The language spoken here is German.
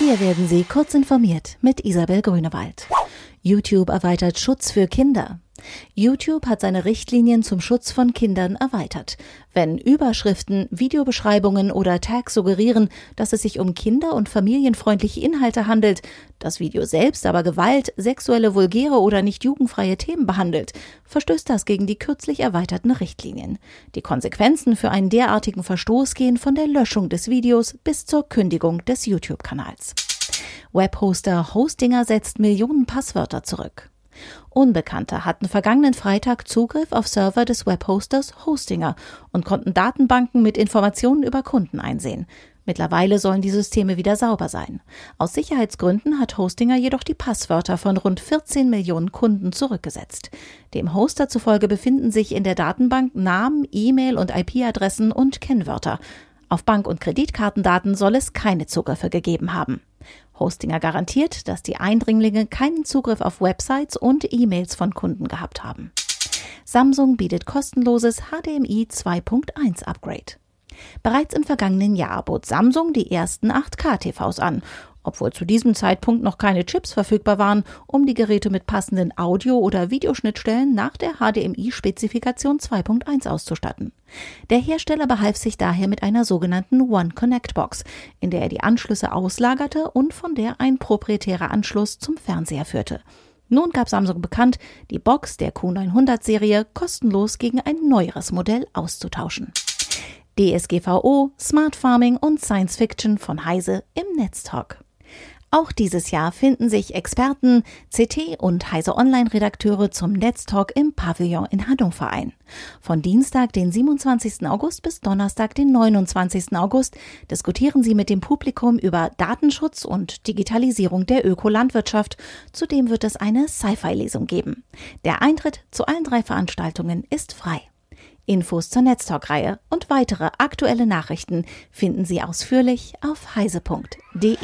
Hier werden Sie kurz informiert mit Isabel Grünewald. YouTube erweitert Schutz für Kinder. YouTube hat seine Richtlinien zum Schutz von Kindern erweitert. Wenn Überschriften, Videobeschreibungen oder Tags suggerieren, dass es sich um kinder- und familienfreundliche Inhalte handelt, das Video selbst aber Gewalt, sexuelle, vulgäre oder nicht jugendfreie Themen behandelt, verstößt das gegen die kürzlich erweiterten Richtlinien. Die Konsequenzen für einen derartigen Verstoß gehen von der Löschung des Videos bis zur Kündigung des YouTube-Kanals. Webhoster Hostinger setzt Millionen Passwörter zurück. Unbekannte hatten vergangenen Freitag Zugriff auf Server des Webhosters Hostinger und konnten Datenbanken mit Informationen über Kunden einsehen. Mittlerweile sollen die Systeme wieder sauber sein. Aus Sicherheitsgründen hat Hostinger jedoch die Passwörter von rund 14 Millionen Kunden zurückgesetzt. Dem Hoster zufolge befinden sich in der Datenbank Namen, E-Mail und IP-Adressen und Kennwörter. Auf Bank- und Kreditkartendaten soll es keine Zugriffe gegeben haben. Hostinger garantiert, dass die Eindringlinge keinen Zugriff auf Websites und E-Mails von Kunden gehabt haben. Samsung bietet kostenloses HDMI 2.1 Upgrade. Bereits im vergangenen Jahr bot Samsung die ersten 8K-TVs an obwohl zu diesem Zeitpunkt noch keine Chips verfügbar waren, um die Geräte mit passenden Audio- oder Videoschnittstellen nach der HDMI-Spezifikation 2.1 auszustatten. Der Hersteller behalf sich daher mit einer sogenannten One Connect Box, in der er die Anschlüsse auslagerte und von der ein proprietärer Anschluss zum Fernseher führte. Nun gab Samsung bekannt, die Box der Q900-Serie kostenlos gegen ein neueres Modell auszutauschen. DSGVO, Smart Farming und Science Fiction von Heise im Netztalk. Auch dieses Jahr finden sich Experten, CT und Heise Online-Redakteure zum Netztalk im Pavillon in Hannover ein. Von Dienstag, den 27. August bis Donnerstag, den 29. August diskutieren sie mit dem Publikum über Datenschutz und Digitalisierung der Ökolandwirtschaft. Zudem wird es eine Sci-Fi-Lesung geben. Der Eintritt zu allen drei Veranstaltungen ist frei. Infos zur Netztalk-Reihe und weitere aktuelle Nachrichten finden Sie ausführlich auf heise.de.